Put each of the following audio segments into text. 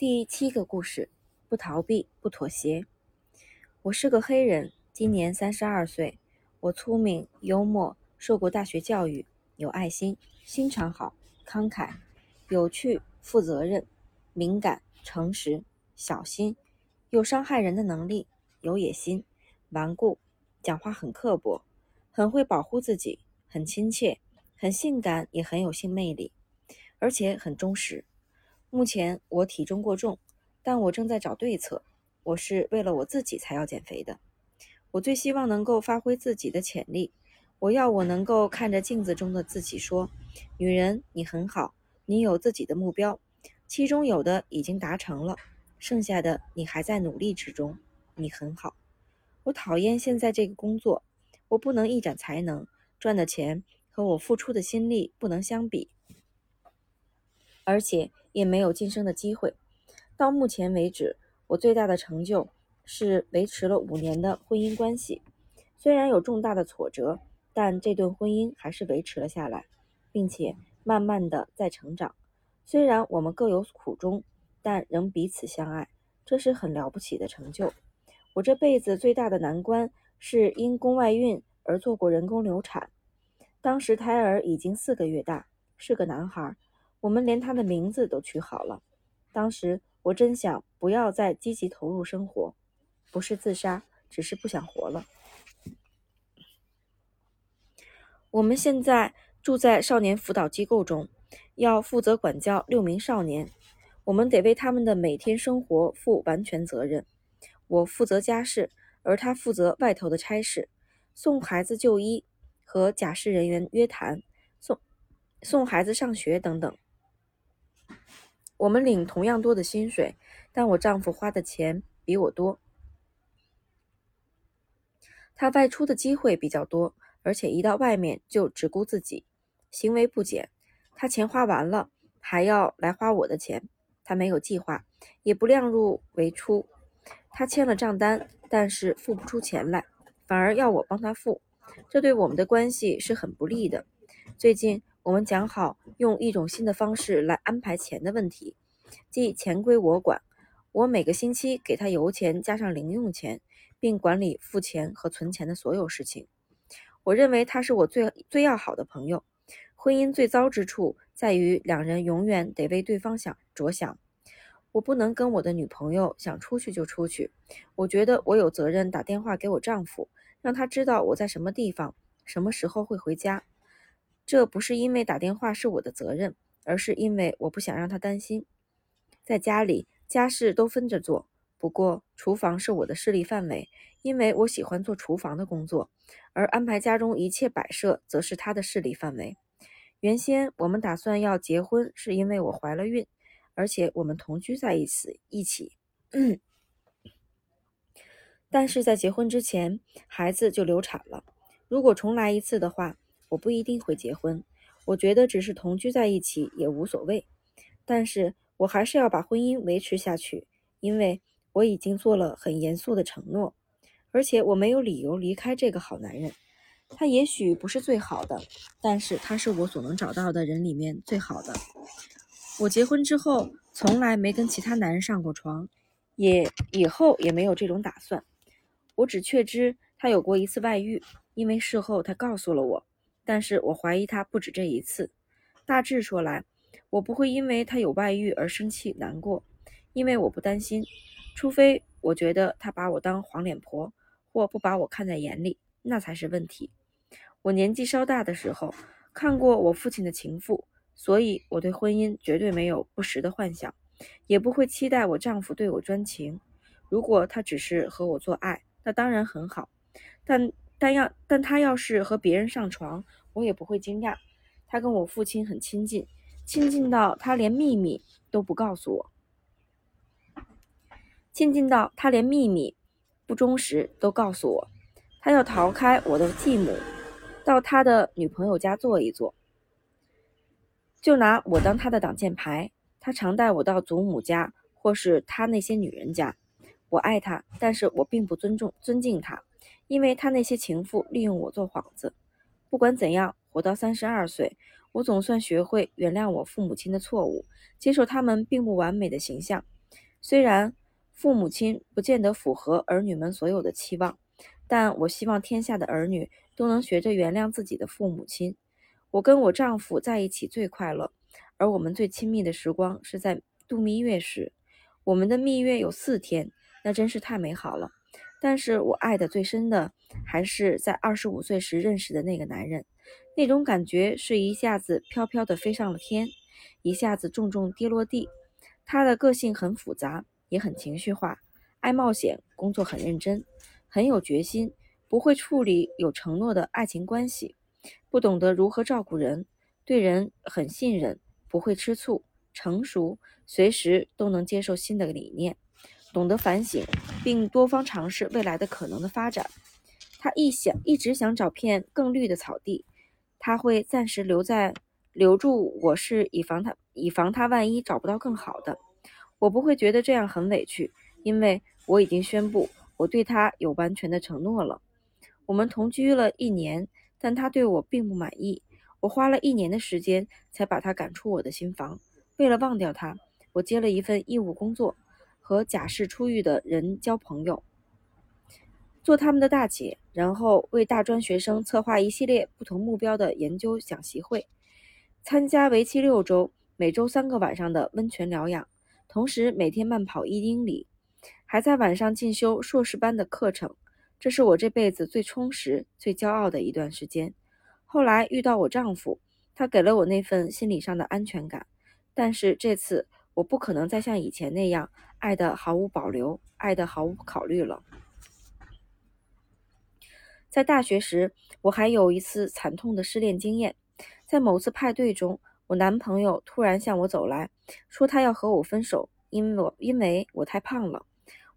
第七个故事：不逃避，不妥协。我是个黑人，今年三十二岁。我聪明、幽默，受过大学教育，有爱心，心肠好，慷慨，有趣，负责任，敏感，诚实，小心，有伤害人的能力，有野心，顽固，讲话很刻薄，很会保护自己，很亲切，很性感，也很有性魅力，而且很忠实。目前我体重过重，但我正在找对策。我是为了我自己才要减肥的。我最希望能够发挥自己的潜力。我要我能够看着镜子中的自己说：“女人，你很好，你有自己的目标，其中有的已经达成了，剩下的你还在努力之中。你很好。”我讨厌现在这个工作，我不能一展才能，赚的钱和我付出的心力不能相比，而且。也没有晋升的机会。到目前为止，我最大的成就是维持了五年的婚姻关系。虽然有重大的挫折，但这段婚姻还是维持了下来，并且慢慢的在成长。虽然我们各有苦衷，但仍彼此相爱，这是很了不起的成就。我这辈子最大的难关是因宫外孕而做过人工流产，当时胎儿已经四个月大，是个男孩。我们连他的名字都取好了。当时我真想不要再积极投入生活，不是自杀，只是不想活了。我们现在住在少年辅导机构中，要负责管教六名少年，我们得为他们的每天生活负完全责任。我负责家事，而他负责外头的差事，送孩子就医和假释人员约谈，送送孩子上学等等。我们领同样多的薪水，但我丈夫花的钱比我多。他外出的机会比较多，而且一到外面就只顾自己，行为不检。他钱花完了，还要来花我的钱。他没有计划，也不量入为出。他签了账单，但是付不出钱来，反而要我帮他付，这对我们的关系是很不利的。最近。我们讲好用一种新的方式来安排钱的问题，即钱归我管，我每个星期给他油钱加上零用钱，并管理付钱和存钱的所有事情。我认为他是我最最要好的朋友。婚姻最糟之处在于两人永远得为对方想着想。我不能跟我的女朋友想出去就出去，我觉得我有责任打电话给我丈夫，让他知道我在什么地方，什么时候会回家。这不是因为打电话是我的责任，而是因为我不想让他担心。在家里，家事都分着做，不过厨房是我的势力范围，因为我喜欢做厨房的工作，而安排家中一切摆设则是他的势力范围。原先我们打算要结婚，是因为我怀了孕，而且我们同居在一起一起。但是在结婚之前，孩子就流产了。如果重来一次的话，我不一定会结婚，我觉得只是同居在一起也无所谓，但是我还是要把婚姻维持下去，因为我已经做了很严肃的承诺，而且我没有理由离开这个好男人。他也许不是最好的，但是他是我所能找到的人里面最好的。我结婚之后从来没跟其他男人上过床，也以后也没有这种打算。我只确知他有过一次外遇，因为事后他告诉了我。但是我怀疑他不止这一次。大致说来，我不会因为他有外遇而生气难过，因为我不担心。除非我觉得他把我当黄脸婆，或不把我看在眼里，那才是问题。我年纪稍大的时候看过我父亲的情妇，所以我对婚姻绝对没有不实的幻想，也不会期待我丈夫对我专情。如果他只是和我做爱，那当然很好。但但要但他要是和别人上床，我也不会惊讶，他跟我父亲很亲近，亲近到他连秘密都不告诉我，亲近到他连秘密不忠实都告诉我。他要逃开我的继母，到他的女朋友家坐一坐，就拿我当他的挡箭牌。他常带我到祖母家，或是他那些女人家。我爱他，但是我并不尊重尊敬他，因为他那些情妇利用我做幌子。不管怎样，活到三十二岁，我总算学会原谅我父母亲的错误，接受他们并不完美的形象。虽然父母亲不见得符合儿女们所有的期望，但我希望天下的儿女都能学着原谅自己的父母亲。我跟我丈夫在一起最快乐，而我们最亲密的时光是在度蜜月时。我们的蜜月有四天，那真是太美好了。但是我爱的最深的，还是在二十五岁时认识的那个男人。那种感觉是一下子飘飘的飞上了天，一下子重重跌落地。他的个性很复杂，也很情绪化，爱冒险，工作很认真，很有决心，不会处理有承诺的爱情关系，不懂得如何照顾人，对人很信任，不会吃醋，成熟，随时都能接受新的理念。懂得反省，并多方尝试未来的可能的发展。他一想，一直想找片更绿的草地。他会暂时留在留住我是以防他以防他万一找不到更好的。我不会觉得这样很委屈，因为我已经宣布我对他有完全的承诺了。我们同居了一年，但他对我并不满意。我花了一年的时间才把他赶出我的新房。为了忘掉他，我接了一份义务工作。和假释出狱的人交朋友，做他们的大姐，然后为大专学生策划一系列不同目标的研究讲习会，参加为期六周、每周三个晚上的温泉疗养，同时每天慢跑一英里，还在晚上进修硕士班的课程。这是我这辈子最充实、最骄傲的一段时间。后来遇到我丈夫，他给了我那份心理上的安全感，但是这次。我不可能再像以前那样爱的毫无保留，爱的毫无考虑了。在大学时，我还有一次惨痛的失恋经验。在某次派对中，我男朋友突然向我走来，说他要和我分手，因为我因为我太胖了。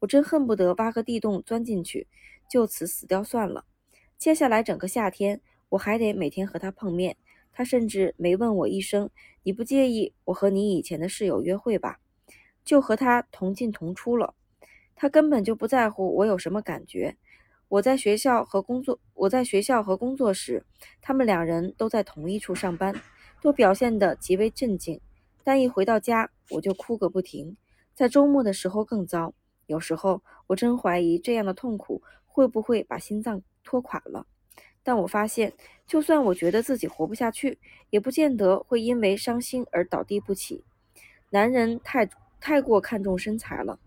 我真恨不得挖个地洞钻进去，就此死掉算了。接下来整个夏天，我还得每天和他碰面。他甚至没问我一声：“你不介意我和你以前的室友约会吧？”就和他同进同出了。他根本就不在乎我有什么感觉。我在学校和工作，我在学校和工作时，他们两人都在同一处上班，都表现得极为镇静。但一回到家，我就哭个不停。在周末的时候更糟。有时候我真怀疑这样的痛苦会不会把心脏拖垮了。但我发现，就算我觉得自己活不下去，也不见得会因为伤心而倒地不起。男人太太过看重身材了，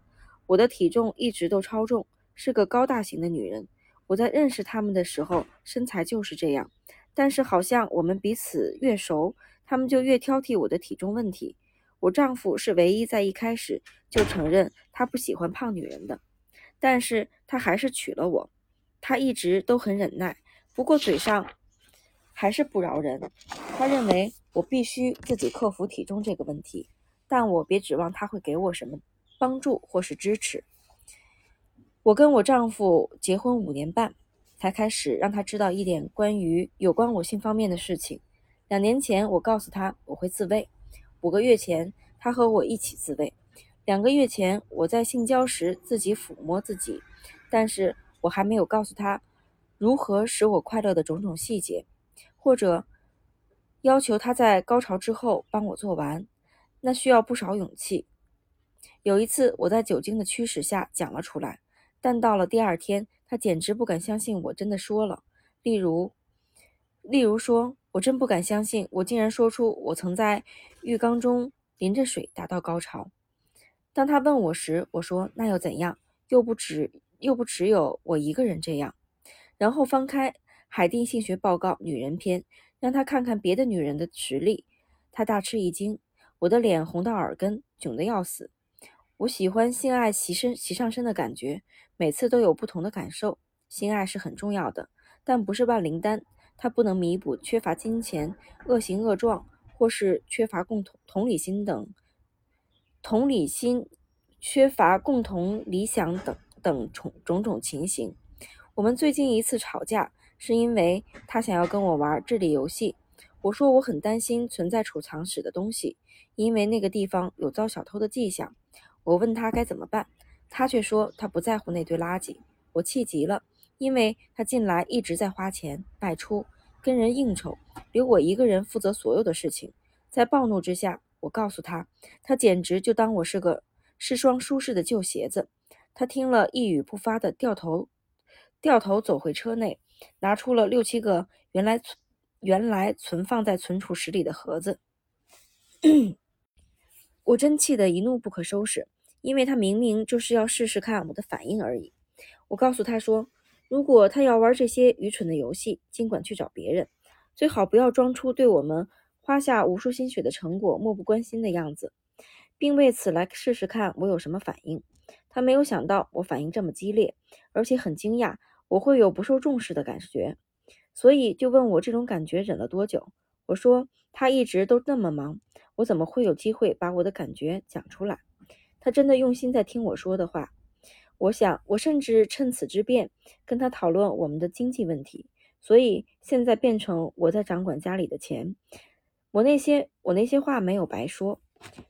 我的体重一直都超重，是个高大型的女人。我在认识他们的时候，身材就是这样。但是好像我们彼此越熟，他们就越挑剔我的体重问题。我丈夫是唯一在一开始就承认他不喜欢胖女人的，但是他还是娶了我。他一直都很忍耐。不过嘴上还是不饶人。他认为我必须自己克服体重这个问题，但我别指望他会给我什么帮助或是支持。我跟我丈夫结婚五年半，才开始让他知道一点关于有关我性方面的事情。两年前我告诉他我会自慰，五个月前他和我一起自慰，两个月前我在性交时自己抚摸自己，但是我还没有告诉他。如何使我快乐的种种细节，或者要求他在高潮之后帮我做完，那需要不少勇气。有一次我在酒精的驱使下讲了出来，但到了第二天，他简直不敢相信我真的说了。例如，例如说，我真不敢相信我竟然说出我曾在浴缸中淋着水达到高潮。当他问我时，我说那又怎样？又不只又不只有我一个人这样。然后翻开《海蒂性学报告》女人篇，让他看看别的女人的实力。他大吃一惊，我的脸红到耳根，窘得要死。我喜欢性爱袭身袭上身的感觉，每次都有不同的感受。性爱是很重要的，但不是万灵丹，它不能弥补缺乏金钱、恶行恶状或是缺乏共同同理心等同理心、缺乏共同理想等等种种种情形。我们最近一次吵架，是因为他想要跟我玩智力游戏。我说我很担心存在储藏室的东西，因为那个地方有遭小偷的迹象。我问他该怎么办，他却说他不在乎那堆垃圾。我气极了，因为他近来一直在花钱外出，跟人应酬，留我一个人负责所有的事情。在暴怒之下，我告诉他，他简直就当我是个是双舒适的旧鞋子。他听了一语不发的掉头，掉头走回车内，拿出了六七个原来存原来存放在存储室里的盒子。我真气得一怒不可收拾，因为他明明就是要试试看我的反应而已。我告诉他说，如果他要玩这些愚蠢的游戏，尽管去找别人，最好不要装出对我们。花下无数心血的成果漠不关心的样子，并为此来试试看我有什么反应。他没有想到我反应这么激烈，而且很惊讶我会有不受重视的感觉，所以就问我这种感觉忍了多久。我说他一直都那么忙，我怎么会有机会把我的感觉讲出来？他真的用心在听我说的话。我想我甚至趁此之便跟他讨论我们的经济问题，所以现在变成我在掌管家里的钱。我那些我那些话没有白说。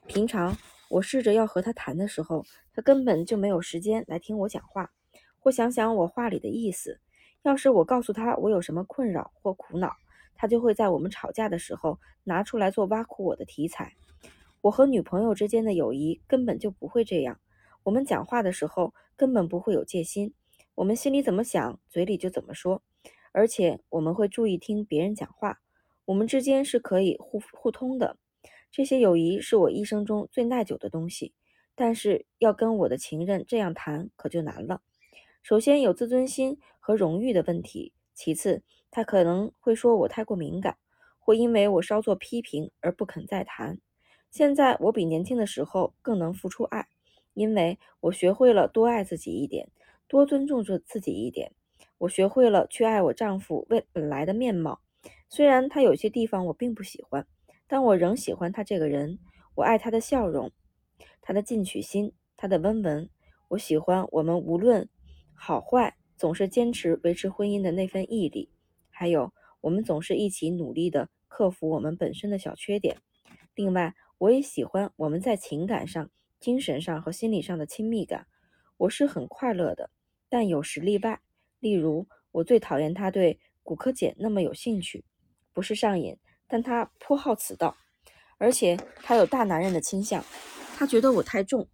平常我试着要和他谈的时候，他根本就没有时间来听我讲话，或想想我话里的意思。要是我告诉他我有什么困扰或苦恼，他就会在我们吵架的时候拿出来做挖苦我的题材。我和女朋友之间的友谊根本就不会这样。我们讲话的时候根本不会有戒心，我们心里怎么想，嘴里就怎么说，而且我们会注意听别人讲话。我们之间是可以互互通的，这些友谊是我一生中最耐久的东西。但是要跟我的情人这样谈，可就难了。首先有自尊心和荣誉的问题，其次他可能会说我太过敏感，或因为我稍作批评而不肯再谈。现在我比年轻的时候更能付出爱，因为我学会了多爱自己一点，多尊重着自己一点。我学会了去爱我丈夫为本来的面貌。虽然他有些地方我并不喜欢，但我仍喜欢他这个人。我爱他的笑容，他的进取心，他的温文。我喜欢我们无论好坏，总是坚持维持婚姻的那份毅力。还有，我们总是一起努力地克服我们本身的小缺点。另外，我也喜欢我们在情感上、精神上和心理上的亲密感。我是很快乐的，但有时例外。例如，我最讨厌他对骨科姐那么有兴趣。不是上瘾，但他颇好此道，而且他有大男人的倾向。他觉得我太重，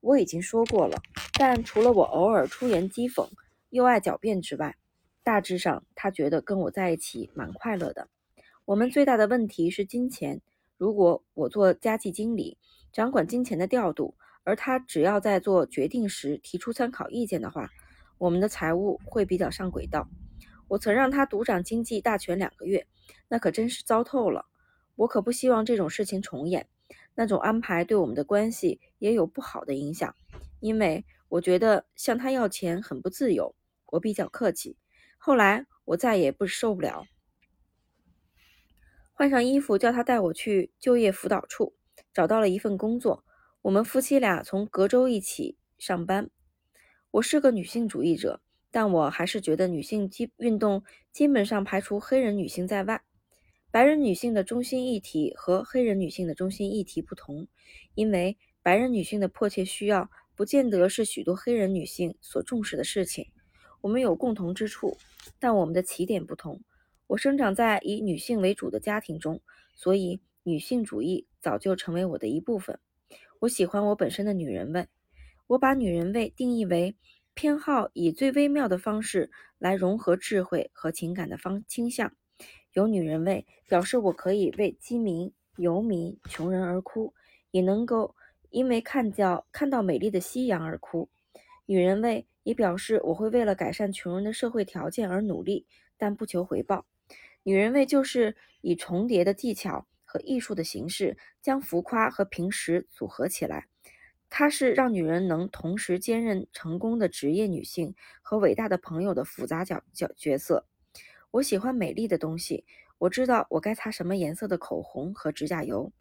我已经说过了。但除了我偶尔出言讥讽，又爱狡辩之外，大致上他觉得跟我在一起蛮快乐的。我们最大的问题是金钱。如果我做家计经理，掌管金钱的调度，而他只要在做决定时提出参考意见的话，我们的财务会比较上轨道。我曾让他独掌经济大权两个月，那可真是糟透了。我可不希望这种事情重演。那种安排对我们的关系也有不好的影响，因为我觉得向他要钱很不自由。我比较客气。后来我再也不受不了，换上衣服叫他带我去就业辅导处，找到了一份工作。我们夫妻俩从隔州一起上班。我是个女性主义者。但我还是觉得女性基运动基本上排除黑人女性在外。白人女性的中心议题和黑人女性的中心议题不同，因为白人女性的迫切需要不见得是许多黑人女性所重视的事情。我们有共同之处，但我们的起点不同。我生长在以女性为主的家庭中，所以女性主义早就成为我的一部分。我喜欢我本身的女人味。我把女人味定义为。偏好以最微妙的方式来融合智慧和情感的方倾向，有女人味表示我可以为饥民、游民、穷人而哭，也能够因为看到看到美丽的夕阳而哭。女人味也表示我会为了改善穷人的社会条件而努力，但不求回报。女人味就是以重叠的技巧和艺术的形式，将浮夸和平实组合起来。它是让女人能同时兼任成功的职业女性和伟大的朋友的复杂角角角色。我喜欢美丽的东西，我知道我该擦什么颜色的口红和指甲油。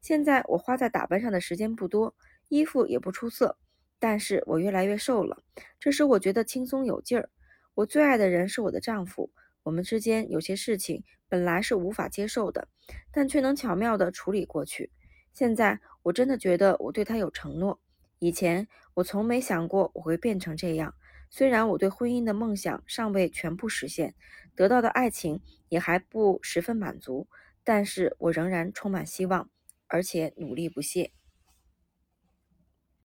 现在我花在打扮上的时间不多，衣服也不出色，但是我越来越瘦了，这使我觉得轻松有劲儿。我最爱的人是我的丈夫，我们之间有些事情本来是无法接受的，但却能巧妙地处理过去。现在我真的觉得我对他有承诺。以前我从没想过我会变成这样。虽然我对婚姻的梦想尚未全部实现，得到的爱情也还不十分满足，但是我仍然充满希望，而且努力不懈。